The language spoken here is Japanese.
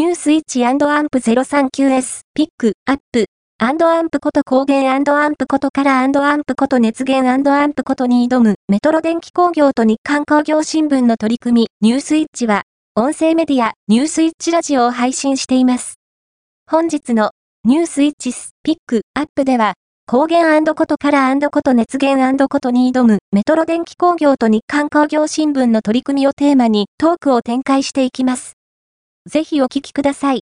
ニュースイッチアンプ 039S、ピック、アップ、アンアンプこと光源アンプことカラーアンプこと熱源アンプことに挑むメトロ電気工業と日刊工業新聞の取り組み、ニュースイッチは、音声メディア、ニュースイッチラジオを配信しています。本日の、ニュースイッチス、ピック、アップでは、光源ことカラーこと熱源ことに挑むメトロ電気工業と日刊工業新聞の取り組みをテーマにトークを展開していきます。ぜひお聴きください。